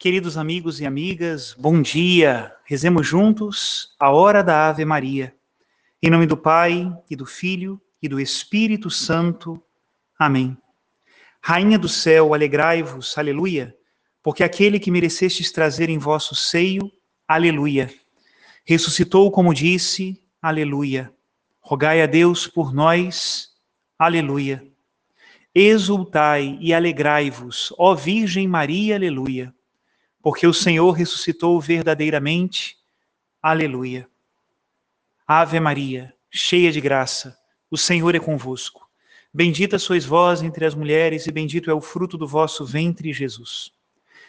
Queridos amigos e amigas, bom dia. Rezemos juntos a hora da Ave Maria. Em nome do Pai, e do Filho, e do Espírito Santo. Amém. Rainha do céu, alegrai-vos, aleluia, porque aquele que merecestes trazer em vosso seio, aleluia. Ressuscitou como disse, aleluia. Rogai a Deus por nós, aleluia. Exultai e alegrai-vos, ó Virgem Maria, aleluia, porque o Senhor ressuscitou verdadeiramente, aleluia. Ave Maria, cheia de graça, o Senhor é convosco. Bendita sois vós entre as mulheres, e bendito é o fruto do vosso ventre, Jesus.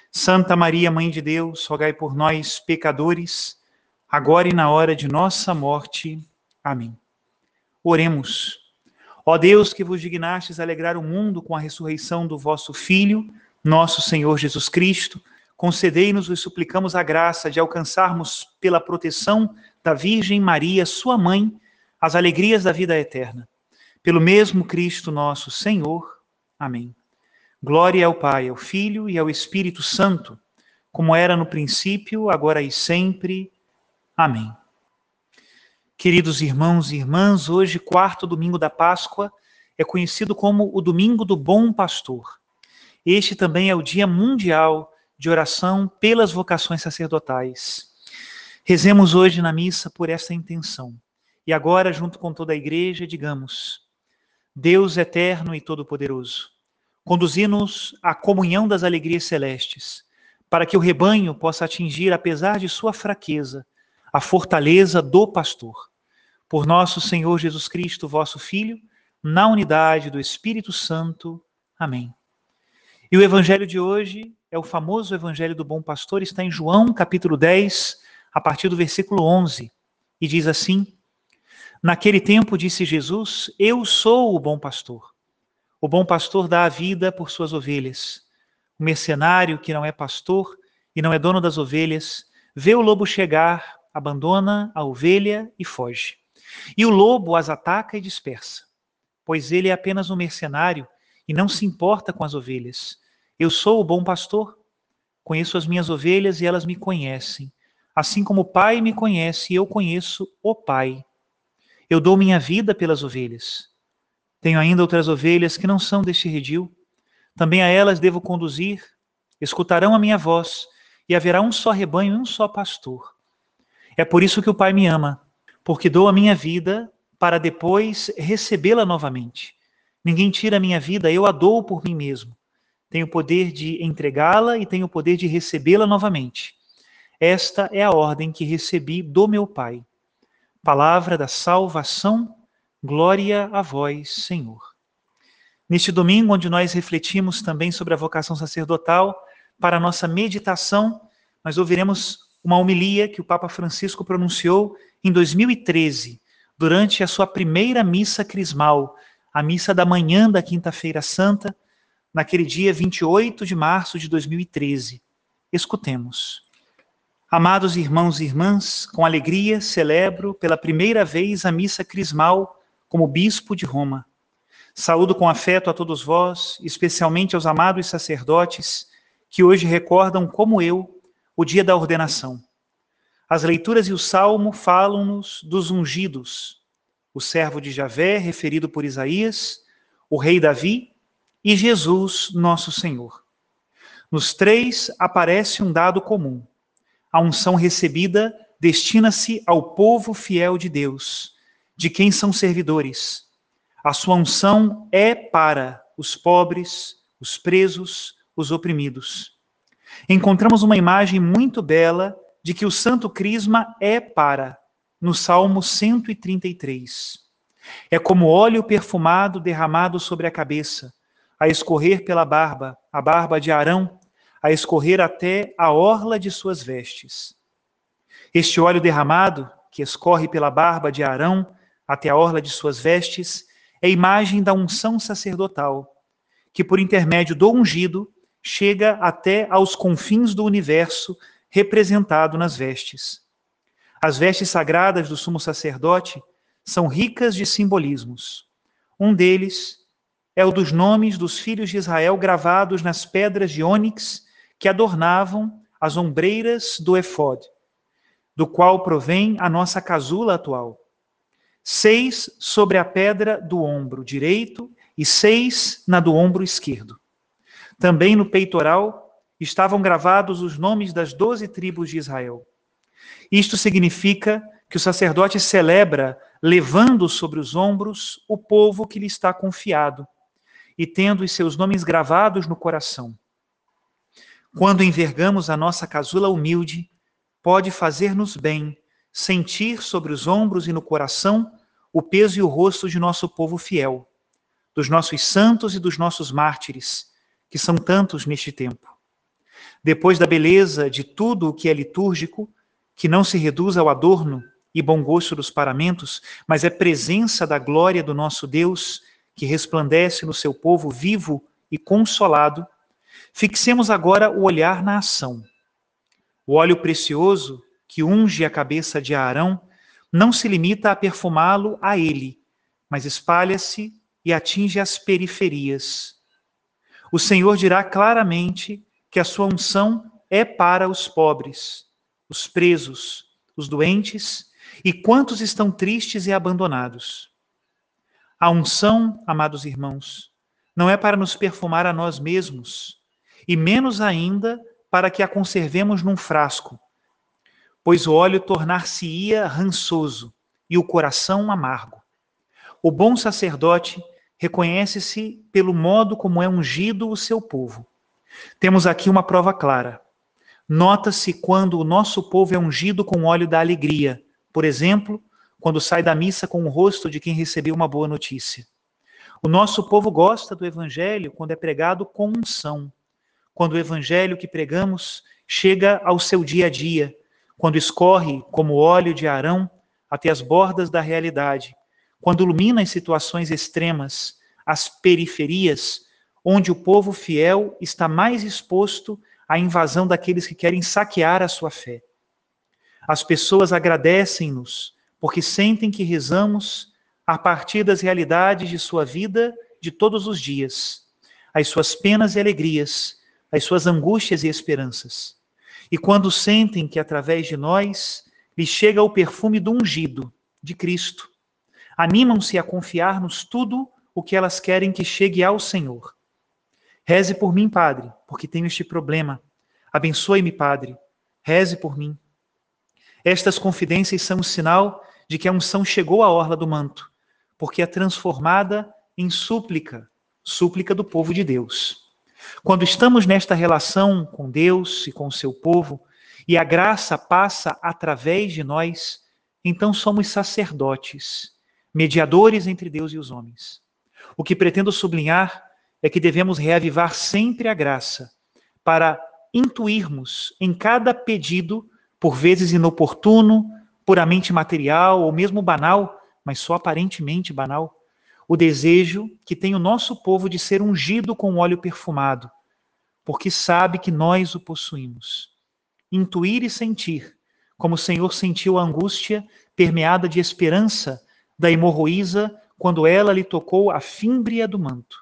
Santa Maria, Mãe de Deus, rogai por nós, pecadores, agora e na hora de nossa morte. Amém. Oremos. Ó Deus, que vos dignastes alegrar o mundo com a ressurreição do vosso Filho, nosso Senhor Jesus Cristo, concedei-nos, vos suplicamos, a graça de alcançarmos, pela proteção da Virgem Maria, sua mãe, as alegrias da vida eterna. Pelo mesmo Cristo nosso Senhor. Amém. Glória ao Pai, ao Filho e ao Espírito Santo, como era no princípio, agora e sempre. Amém. Queridos irmãos e irmãs, hoje, quarto domingo da Páscoa, é conhecido como o Domingo do Bom Pastor. Este também é o Dia Mundial de Oração pelas Vocações Sacerdotais. Rezemos hoje na missa por essa intenção. E agora, junto com toda a igreja, digamos: Deus eterno e todo-poderoso, conduzi-nos à comunhão das alegrias celestes, para que o rebanho possa atingir, apesar de sua fraqueza, a fortaleza do pastor por nosso Senhor Jesus Cristo, vosso Filho, na unidade do Espírito Santo. Amém. E o evangelho de hoje é o famoso evangelho do bom pastor, está em João, capítulo 10, a partir do versículo 11, e diz assim: Naquele tempo disse Jesus: Eu sou o bom pastor. O bom pastor dá a vida por suas ovelhas. O mercenário que não é pastor e não é dono das ovelhas, vê o lobo chegar, abandona a ovelha e foge. E o lobo as ataca e dispersa, pois ele é apenas um mercenário e não se importa com as ovelhas. Eu sou o bom pastor, conheço as minhas ovelhas e elas me conhecem, assim como o Pai me conhece eu conheço o Pai. Eu dou minha vida pelas ovelhas. Tenho ainda outras ovelhas que não são deste redil. Também a elas devo conduzir, escutarão a minha voz, e haverá um só rebanho e um só pastor. É por isso que o Pai me ama porque dou a minha vida para depois recebê-la novamente. Ninguém tira a minha vida, eu a dou por mim mesmo. Tenho o poder de entregá-la e tenho o poder de recebê-la novamente. Esta é a ordem que recebi do meu Pai. Palavra da salvação, glória a vós, Senhor. Neste domingo, onde nós refletimos também sobre a vocação sacerdotal, para a nossa meditação, nós ouviremos uma homilia que o Papa Francisco pronunciou em 2013, durante a sua primeira missa crismal, a missa da manhã da Quinta-feira Santa, naquele dia 28 de março de 2013. Escutemos. Amados irmãos e irmãs, com alegria celebro pela primeira vez a missa crismal como bispo de Roma. Saúdo com afeto a todos vós, especialmente aos amados sacerdotes que hoje recordam, como eu, o dia da ordenação. As leituras e o salmo falam-nos dos ungidos, o servo de Javé, referido por Isaías, o rei Davi e Jesus, nosso Senhor. Nos três aparece um dado comum. A unção recebida destina-se ao povo fiel de Deus, de quem são servidores. A sua unção é para os pobres, os presos, os oprimidos. Encontramos uma imagem muito bela de que o Santo Crisma é para, no Salmo 133. É como óleo perfumado derramado sobre a cabeça, a escorrer pela barba, a barba de Arão, a escorrer até a orla de suas vestes. Este óleo derramado, que escorre pela barba de Arão até a orla de suas vestes, é imagem da unção sacerdotal, que por intermédio do ungido chega até aos confins do universo representado nas vestes. As vestes sagradas do sumo sacerdote são ricas de simbolismos. Um deles é o dos nomes dos filhos de Israel gravados nas pedras de ônix que adornavam as ombreiras do efod, do qual provém a nossa casula atual. Seis sobre a pedra do ombro direito e seis na do ombro esquerdo. Também no peitoral estavam gravados os nomes das doze tribos de Israel. Isto significa que o sacerdote celebra levando sobre os ombros o povo que lhe está confiado e tendo os seus nomes gravados no coração. Quando envergamos a nossa casula humilde, pode fazer-nos bem sentir sobre os ombros e no coração o peso e o rosto de nosso povo fiel, dos nossos santos e dos nossos mártires, que são tantos neste tempo. Depois da beleza de tudo o que é litúrgico, que não se reduz ao adorno e bom gosto dos paramentos, mas é presença da glória do nosso Deus que resplandece no seu povo vivo e consolado, fixemos agora o olhar na ação. O óleo precioso que unge a cabeça de Arão não se limita a perfumá-lo a ele, mas espalha-se e atinge as periferias. O Senhor dirá claramente que a sua unção é para os pobres, os presos, os doentes e quantos estão tristes e abandonados. A unção, amados irmãos, não é para nos perfumar a nós mesmos, e menos ainda para que a conservemos num frasco, pois o óleo tornar-se-ia rançoso e o coração amargo. O bom sacerdote reconhece-se pelo modo como é ungido o seu povo. Temos aqui uma prova clara. Nota-se quando o nosso povo é ungido com óleo da alegria, por exemplo, quando sai da missa com o rosto de quem recebeu uma boa notícia. O nosso povo gosta do evangelho quando é pregado com unção, quando o evangelho que pregamos chega ao seu dia a dia, quando escorre como óleo de Arão até as bordas da realidade, quando ilumina as situações extremas, as periferias, onde o povo fiel está mais exposto à invasão daqueles que querem saquear a sua fé. As pessoas agradecem-nos porque sentem que rezamos a partir das realidades de sua vida de todos os dias, as suas penas e alegrias, as suas angústias e esperanças. E quando sentem que através de nós lhes chega o perfume do ungido, de Cristo, animam-se a confiar-nos tudo o que elas querem que chegue ao Senhor. Reze por mim, Padre, porque tenho este problema. Abençoe-me, Padre. Reze por mim. Estas confidências são um sinal de que a unção chegou à orla do manto, porque é transformada em súplica, súplica do povo de Deus. Quando estamos nesta relação com Deus e com o seu povo, e a graça passa através de nós, então somos sacerdotes, mediadores entre Deus e os homens. O que pretendo sublinhar é que devemos reavivar sempre a graça, para intuirmos em cada pedido, por vezes inoportuno, puramente material ou mesmo banal, mas só aparentemente banal, o desejo que tem o nosso povo de ser ungido com óleo perfumado, porque sabe que nós o possuímos. Intuir e sentir, como o Senhor sentiu a angústia permeada de esperança da hemorroísa quando ela lhe tocou a fímbria do manto.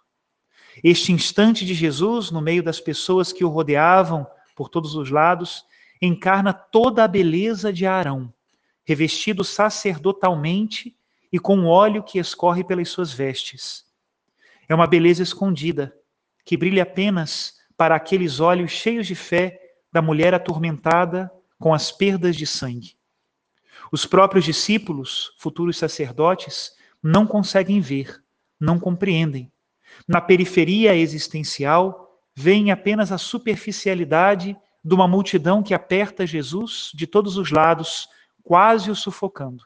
Este instante de Jesus, no meio das pessoas que o rodeavam por todos os lados, encarna toda a beleza de Arão, revestido sacerdotalmente e com óleo que escorre pelas suas vestes. É uma beleza escondida, que brilha apenas para aqueles olhos cheios de fé da mulher atormentada com as perdas de sangue. Os próprios discípulos, futuros sacerdotes, não conseguem ver, não compreendem. Na periferia existencial, veem apenas a superficialidade de uma multidão que aperta Jesus de todos os lados quase o sufocando.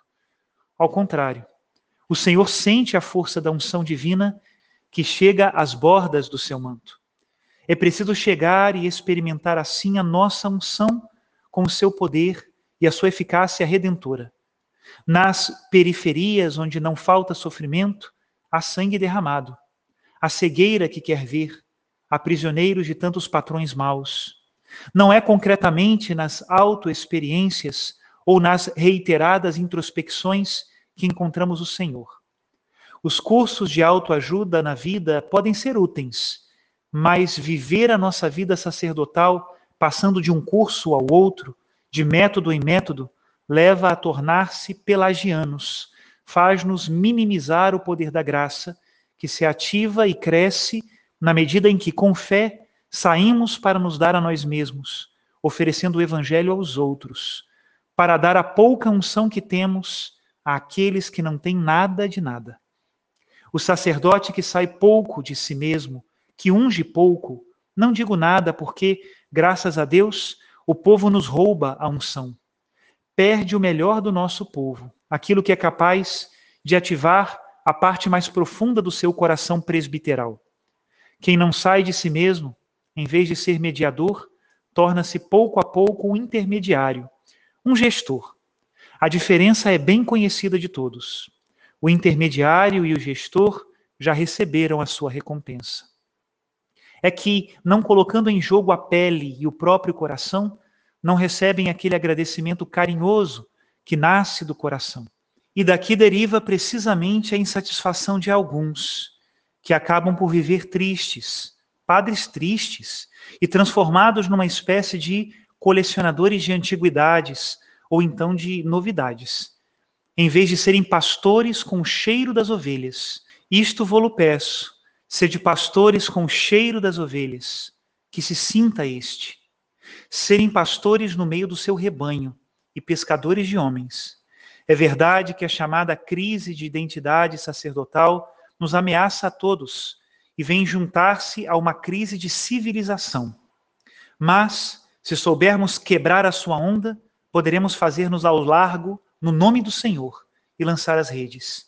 Ao contrário, o Senhor sente a força da unção divina que chega às bordas do seu manto. É preciso chegar e experimentar assim a nossa unção com o seu poder e a sua eficácia redentora. Nas periferias onde não falta sofrimento, há sangue derramado, há cegueira que quer ver, há prisioneiros de tantos patrões maus. Não é concretamente nas autoexperiências ou nas reiteradas introspecções que encontramos o Senhor. Os cursos de autoajuda na vida podem ser úteis, mas viver a nossa vida sacerdotal passando de um curso ao outro, de método em método, leva a tornar-se pelagianos, faz-nos minimizar o poder da graça, que se ativa e cresce na medida em que, com fé, saímos para nos dar a nós mesmos, oferecendo o Evangelho aos outros, para dar a pouca unção que temos àqueles que não têm nada de nada. O sacerdote que sai pouco de si mesmo, que unge pouco, não digo nada porque, graças a Deus, o povo nos rouba a unção. Perde o melhor do nosso povo, aquilo que é capaz de ativar a parte mais profunda do seu coração presbiteral. Quem não sai de si mesmo, em vez de ser mediador, torna-se pouco a pouco um intermediário, um gestor. A diferença é bem conhecida de todos. O intermediário e o gestor já receberam a sua recompensa é que, não colocando em jogo a pele e o próprio coração, não recebem aquele agradecimento carinhoso que nasce do coração. E daqui deriva precisamente a insatisfação de alguns, que acabam por viver tristes, padres tristes, e transformados numa espécie de colecionadores de antiguidades ou então de novidades, em vez de serem pastores com o cheiro das ovelhas. Isto vou-lo peço, Sede pastores com o cheiro das ovelhas, que se sinta este. Serem pastores no meio do seu rebanho e pescadores de homens. É verdade que a chamada crise de identidade sacerdotal nos ameaça a todos e vem juntar-se a uma crise de civilização. Mas, se soubermos quebrar a sua onda, poderemos fazer-nos ao largo no nome do Senhor e lançar as redes.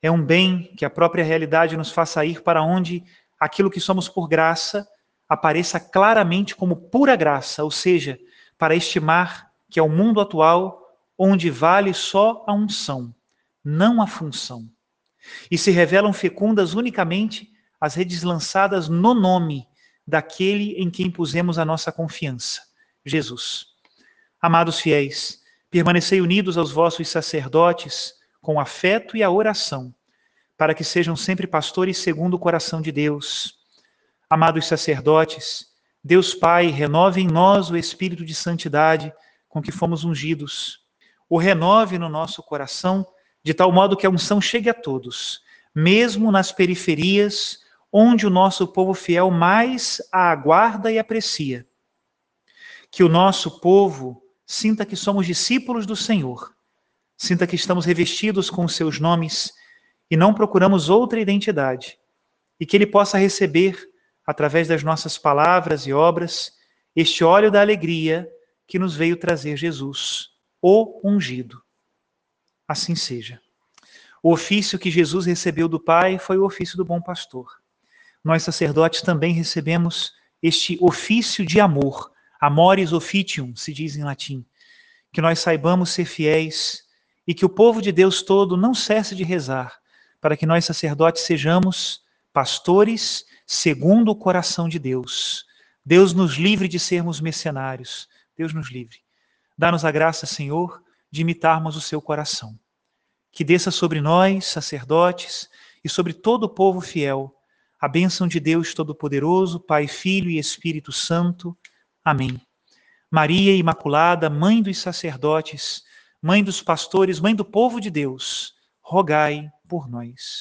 É um bem que a própria realidade nos faça ir para onde aquilo que somos por graça apareça claramente como pura graça, ou seja, para estimar que é o mundo atual onde vale só a unção, não a função. E se revelam fecundas unicamente as redes lançadas no nome daquele em quem pusemos a nossa confiança, Jesus. Amados fiéis, permanecei unidos aos vossos sacerdotes, com afeto e a oração, para que sejam sempre pastores segundo o coração de Deus. Amados sacerdotes, Deus Pai, renove em nós o espírito de santidade com que fomos ungidos. O renove no nosso coração, de tal modo que a unção chegue a todos, mesmo nas periferias, onde o nosso povo fiel mais a aguarda e aprecia. Que o nosso povo sinta que somos discípulos do Senhor Sinta que estamos revestidos com os seus nomes e não procuramos outra identidade. E que Ele possa receber, através das nossas palavras e obras, este óleo da alegria que nos veio trazer Jesus, o ungido. Assim seja. O ofício que Jesus recebeu do Pai foi o ofício do bom pastor. Nós, sacerdotes, também recebemos este ofício de amor, amoris officium, se diz em latim, que nós saibamos ser fiéis e que o povo de Deus todo não cesse de rezar, para que nós sacerdotes sejamos pastores segundo o coração de Deus. Deus nos livre de sermos mercenários. Deus nos livre. Dá-nos a graça, Senhor, de imitarmos o seu coração. Que desça sobre nós, sacerdotes, e sobre todo o povo fiel, a bênção de Deus Todo-Poderoso, Pai, Filho e Espírito Santo. Amém. Maria Imaculada, Mãe dos sacerdotes, Mãe dos pastores, Mãe do povo de Deus, rogai por nós.